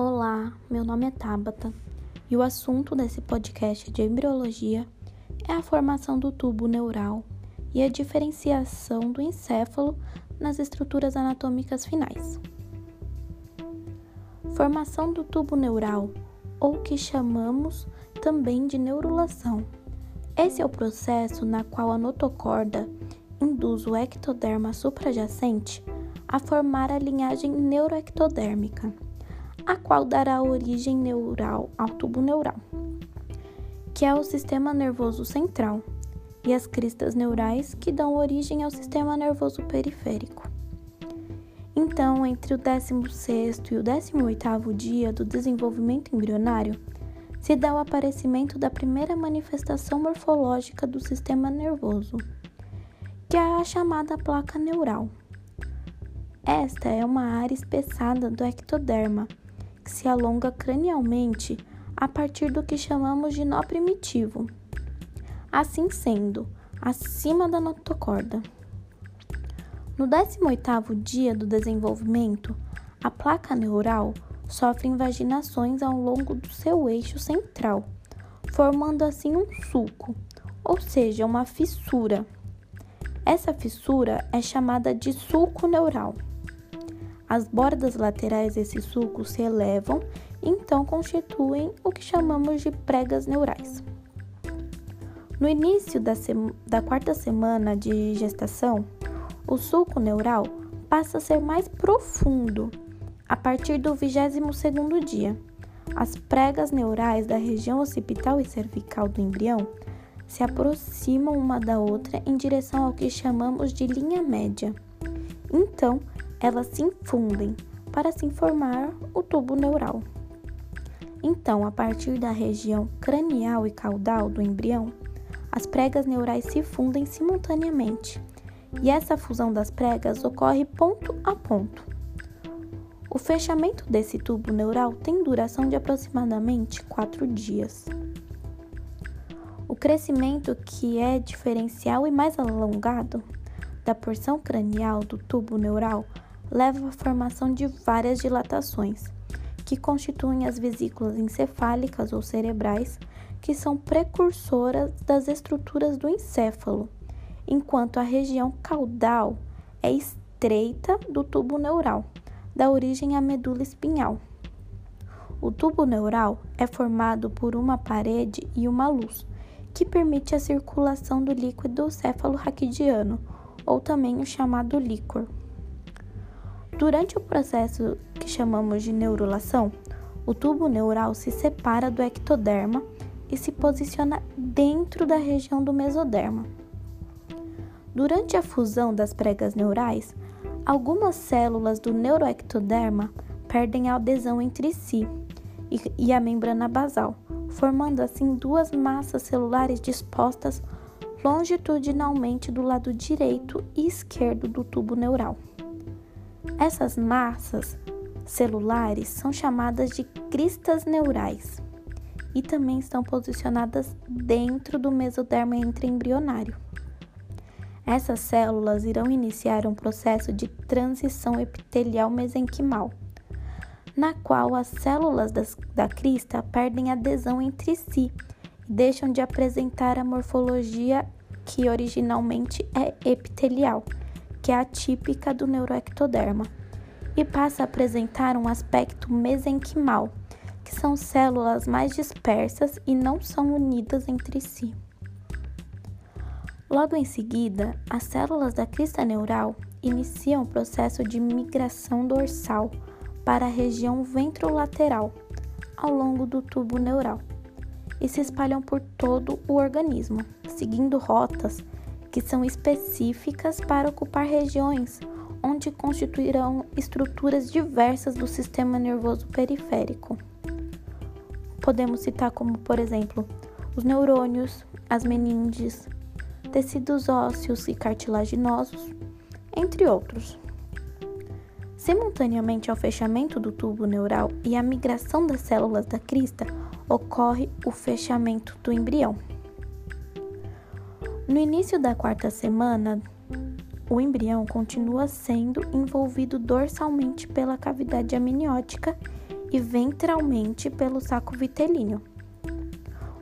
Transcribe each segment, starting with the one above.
Olá, meu nome é Tabata e o assunto desse podcast de embriologia é a formação do tubo neural e a diferenciação do encéfalo nas estruturas anatômicas finais. Formação do tubo neural, ou que chamamos também de neurulação. Esse é o processo na qual a notocorda induz o ectoderma suprajacente a formar a linhagem neuroectodérmica, a qual dará origem neural ao tubo neural, que é o sistema nervoso central, e as cristas neurais que dão origem ao sistema nervoso periférico. Então, entre o 16º e o 18º dia do desenvolvimento embrionário, se dá o aparecimento da primeira manifestação morfológica do sistema nervoso, que é a chamada placa neural. Esta é uma área espessada do ectoderma, se alonga cranialmente a partir do que chamamos de nó primitivo. Assim sendo, acima da notocorda. No 18º dia do desenvolvimento, a placa neural sofre invaginações ao longo do seu eixo central, formando assim um sulco, ou seja, uma fissura. Essa fissura é chamada de sulco neural. As bordas laterais desse sulco se elevam então constituem o que chamamos de pregas neurais. No início da, da quarta semana de gestação, o sulco neural passa a ser mais profundo a partir do 22º dia. As pregas neurais da região occipital e cervical do embrião se aproximam uma da outra em direção ao que chamamos de linha média. Então, elas se infundem para se formar o tubo neural. Então, a partir da região cranial e caudal do embrião, as pregas neurais se fundem simultaneamente, e essa fusão das pregas ocorre ponto a ponto. O fechamento desse tubo neural tem duração de aproximadamente 4 dias. O crescimento, que é diferencial e mais alongado, da porção cranial do tubo neural leva à formação de várias dilatações, que constituem as vesículas encefálicas ou cerebrais, que são precursoras das estruturas do encéfalo, enquanto a região caudal é estreita do tubo neural, da origem à medula espinhal. O tubo neural é formado por uma parede e uma luz, que permite a circulação do líquido céfalo-raquidiano, ou também o chamado líquor. Durante o processo que chamamos de neurulação, o tubo neural se separa do ectoderma e se posiciona dentro da região do mesoderma. Durante a fusão das pregas neurais, algumas células do neuroectoderma perdem a adesão entre si e a membrana basal, formando assim duas massas celulares dispostas longitudinalmente do lado direito e esquerdo do tubo neural. Essas massas celulares são chamadas de cristas neurais e também estão posicionadas dentro do mesoderma embrionário. Essas células irão iniciar um processo de transição epitelial mesenquimal, na qual as células das, da crista perdem adesão entre si e deixam de apresentar a morfologia que originalmente é epitelial que é atípica do neuroectoderma, e passa a apresentar um aspecto mesenquimal, que são células mais dispersas e não são unidas entre si. Logo em seguida, as células da crista neural iniciam o processo de migração dorsal para a região ventrolateral ao longo do tubo neural e se espalham por todo o organismo, seguindo rotas que são específicas para ocupar regiões onde constituirão estruturas diversas do sistema nervoso periférico. Podemos citar como, por exemplo, os neurônios, as meninges, tecidos ósseos e cartilaginosos, entre outros. Simultaneamente ao fechamento do tubo neural e à migração das células da crista, ocorre o fechamento do embrião. No início da quarta semana, o embrião continua sendo envolvido dorsalmente pela cavidade amniótica e ventralmente pelo saco vitelíneo.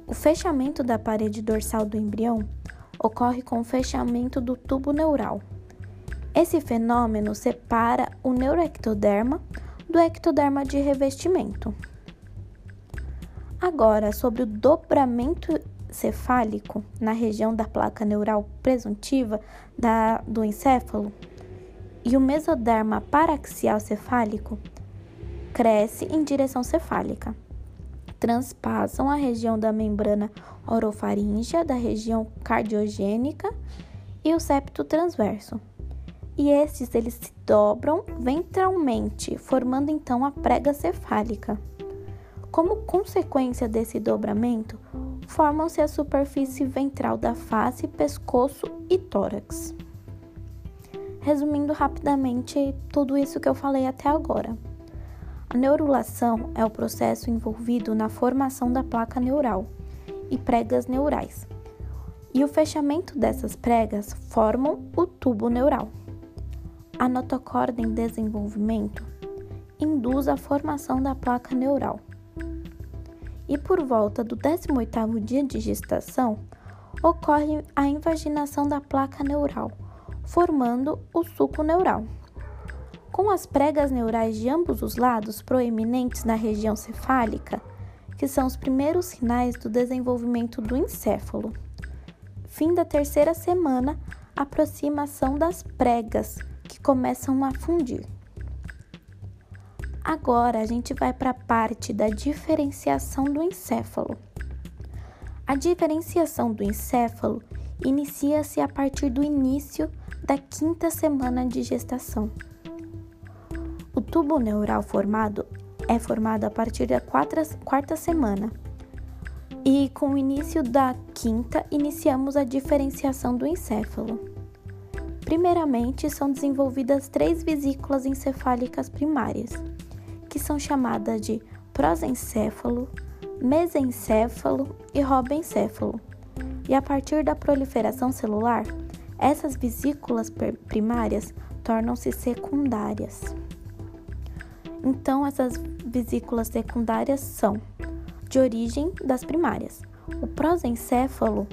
O fechamento da parede dorsal do embrião ocorre com o fechamento do tubo neural. Esse fenômeno separa o neuroectoderma do ectoderma de revestimento. Agora, sobre o dobramento cefálico na região da placa neural presuntiva da, do encéfalo e o mesoderma paraxial cefálico cresce em direção cefálica. Transpassam a região da membrana orofaríngea, da região cardiogênica e o septo transverso. E estes eles se dobram ventralmente, formando então a prega cefálica. Como consequência desse dobramento, formam-se a superfície ventral da face, pescoço e tórax. Resumindo rapidamente tudo isso que eu falei até agora. A neurulação é o processo envolvido na formação da placa neural e pregas neurais. E o fechamento dessas pregas formam o tubo neural. A notocorda em desenvolvimento induz a formação da placa neural e por volta do 18º dia de gestação ocorre a invaginação da placa neural, formando o suco neural. Com as pregas neurais de ambos os lados proeminentes na região cefálica, que são os primeiros sinais do desenvolvimento do encéfalo. Fim da terceira semana, aproximação das pregas, que começam a fundir. Agora a gente vai para a parte da diferenciação do encéfalo. A diferenciação do encéfalo inicia-se a partir do início da quinta semana de gestação. O tubo neural formado é formado a partir da quarta, quarta semana. E com o início da quinta, iniciamos a diferenciação do encéfalo. Primeiramente, são desenvolvidas três vesículas encefálicas primárias que são chamadas de prosencéfalo, mesencéfalo e robencéfalo. E a partir da proliferação celular, essas vesículas primárias tornam-se secundárias. Então, essas vesículas secundárias são de origem das primárias. O prosencéfalo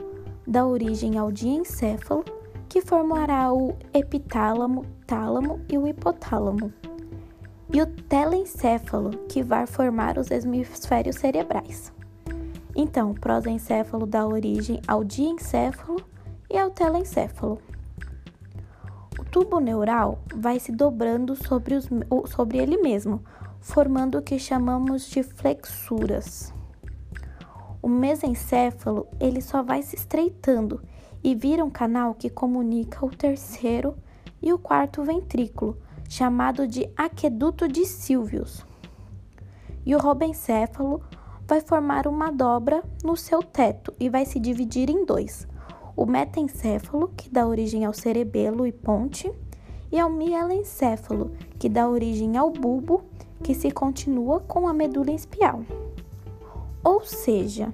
dá origem ao diencéfalo, que formará o epitálamo, tálamo e o hipotálamo e o telencéfalo, que vai formar os hemisférios cerebrais. Então, o prosencéfalo dá origem ao diencéfalo e ao telencéfalo. O tubo neural vai se dobrando sobre, os, sobre ele mesmo, formando o que chamamos de flexuras. O mesencéfalo ele só vai se estreitando e vira um canal que comunica o terceiro e o quarto ventrículo, chamado de aqueduto de Silvius. E o robencéfalo vai formar uma dobra no seu teto e vai se dividir em dois: o metencéfalo, que dá origem ao cerebelo e ponte, e ao mielencéfalo, que dá origem ao bulbo, que se continua com a medula espial. Ou seja,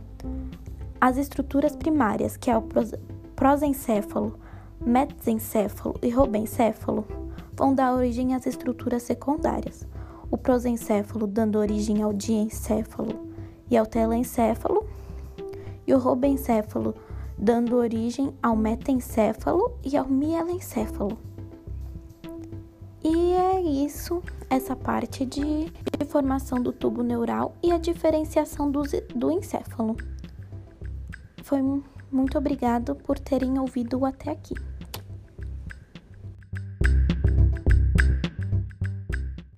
as estruturas primárias, que é o prosencéfalo, metencéfalo e robencéfalo, vão dar origem às estruturas secundárias. O prosencéfalo dando origem ao diencéfalo e ao telencéfalo, e o robencéfalo dando origem ao metencéfalo e ao mielencéfalo. E é isso, essa parte de, de formação do tubo neural e a diferenciação do, do encéfalo. Foi muito obrigado por terem ouvido até aqui.